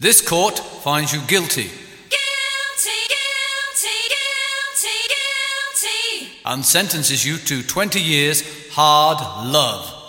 This court finds you guilty. Guilty, guilty, guilty, guilty. And sentences you to 20 years hard love.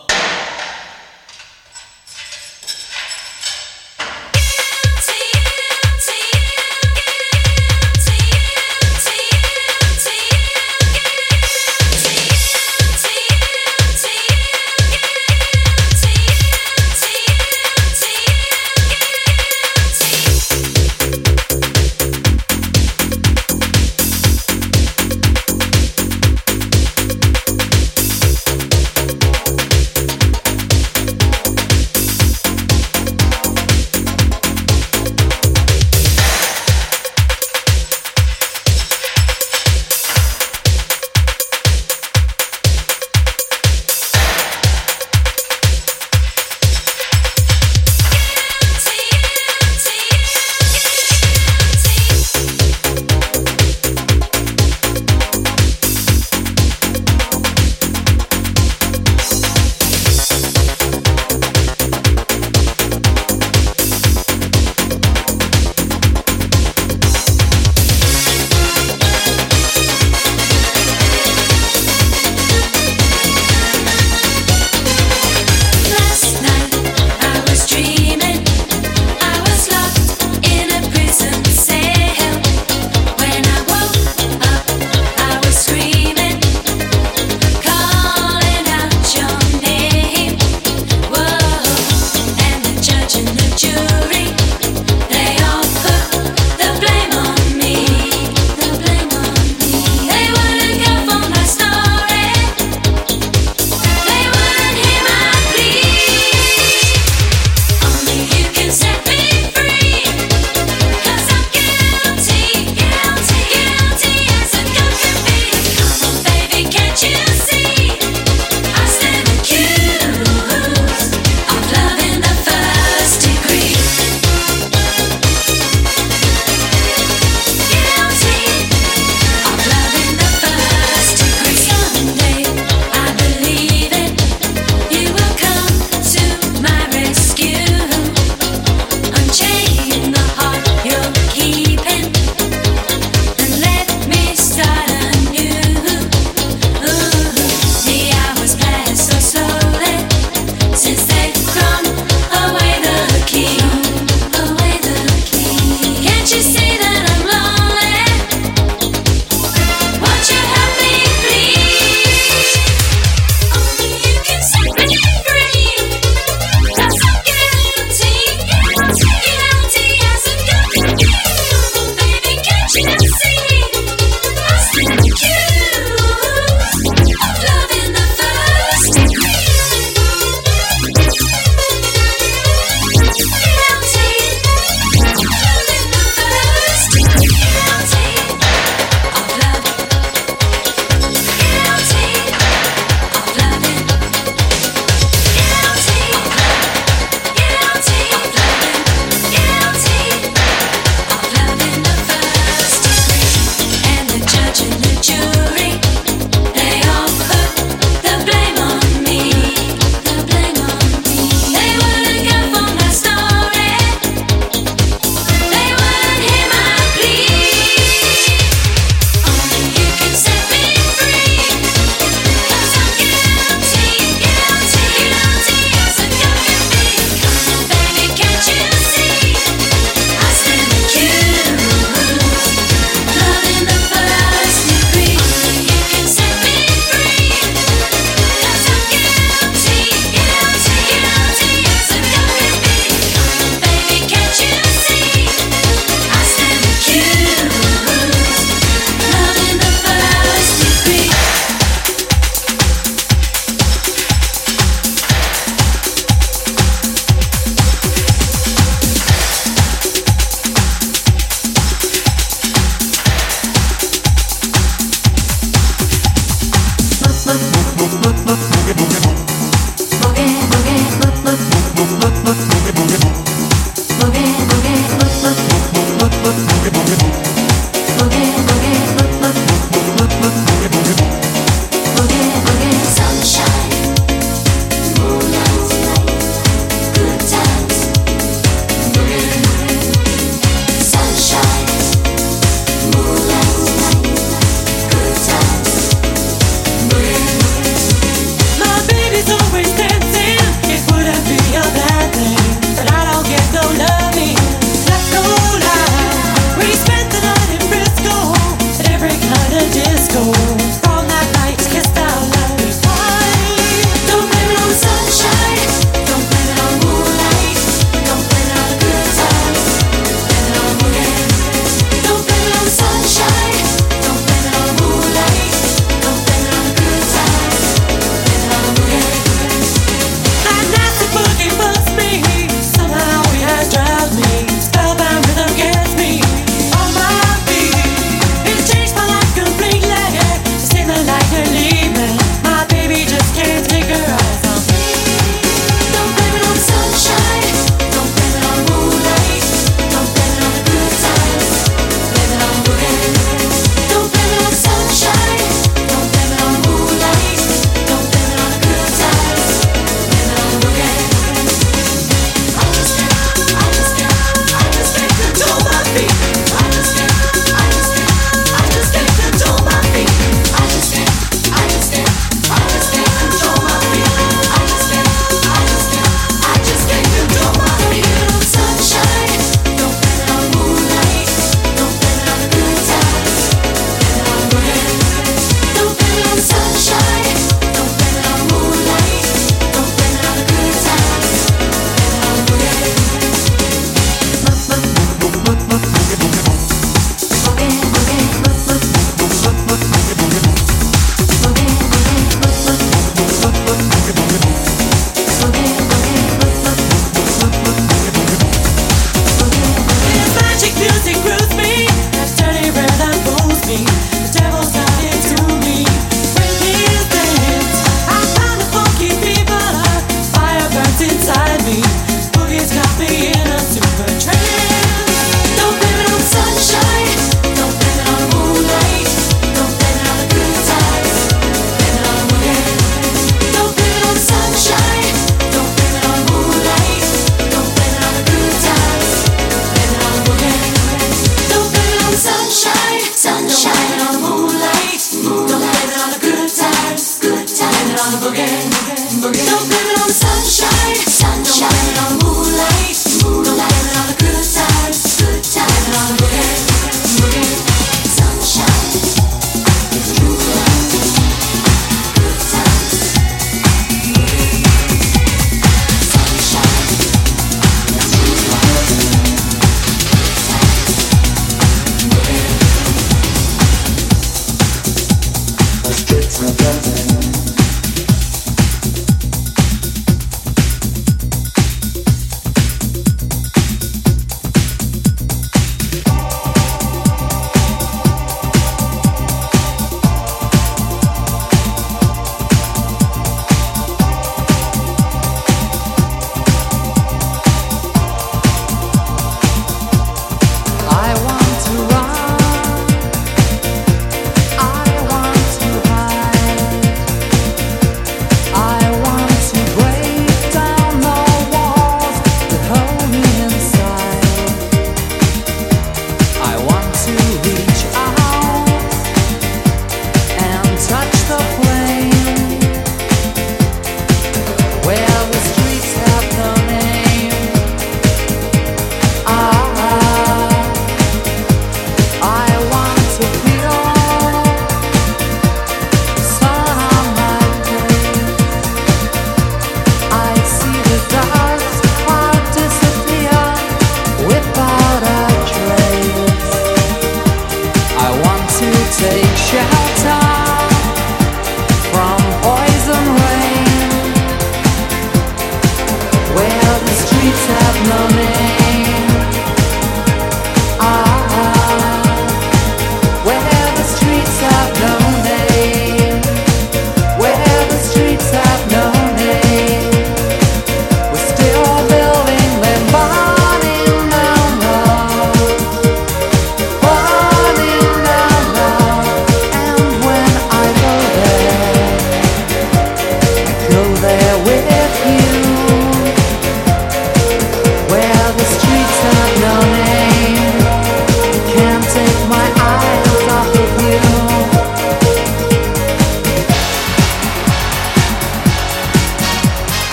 Don't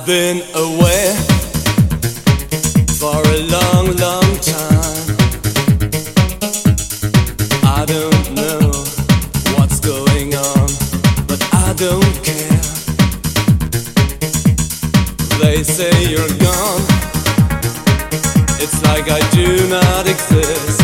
I've been away for a long, long time. I don't know what's going on, but I don't care. They say you're gone, it's like I do not exist.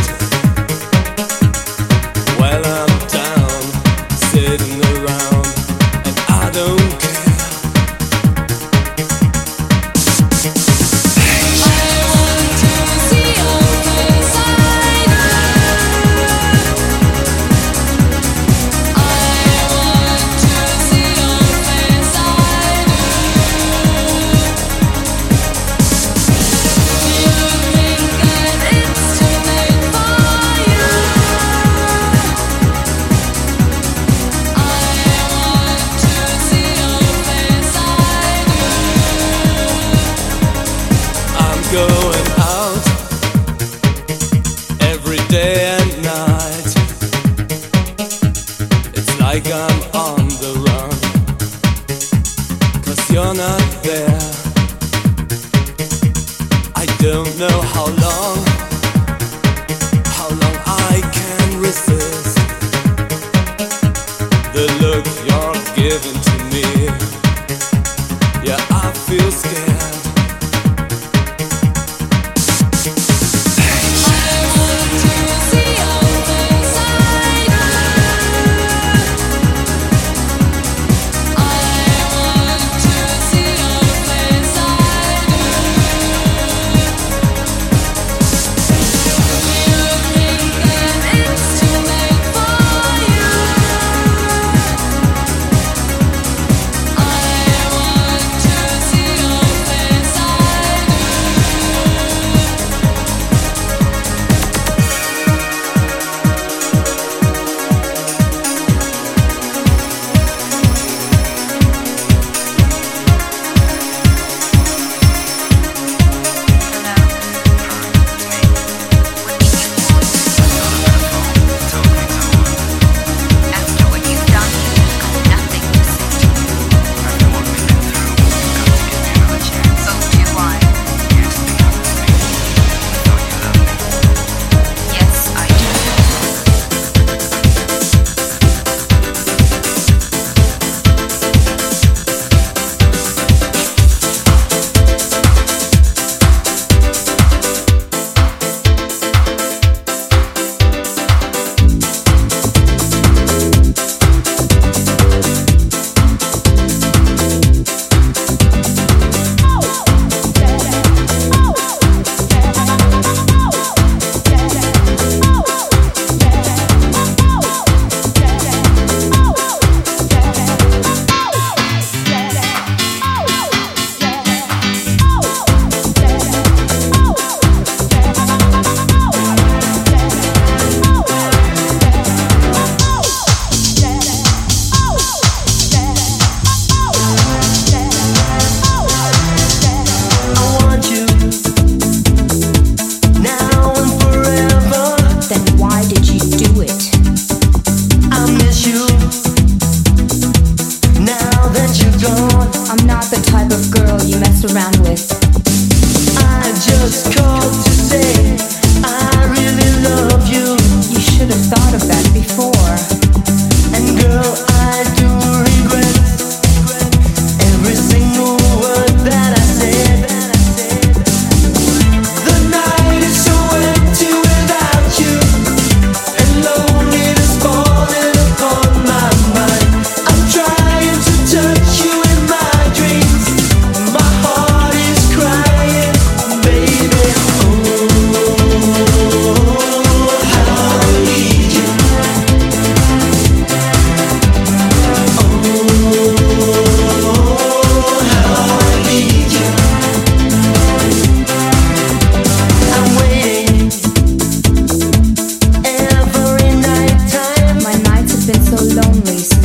I'm not the type of girl you mess around with. I just called to say. lonely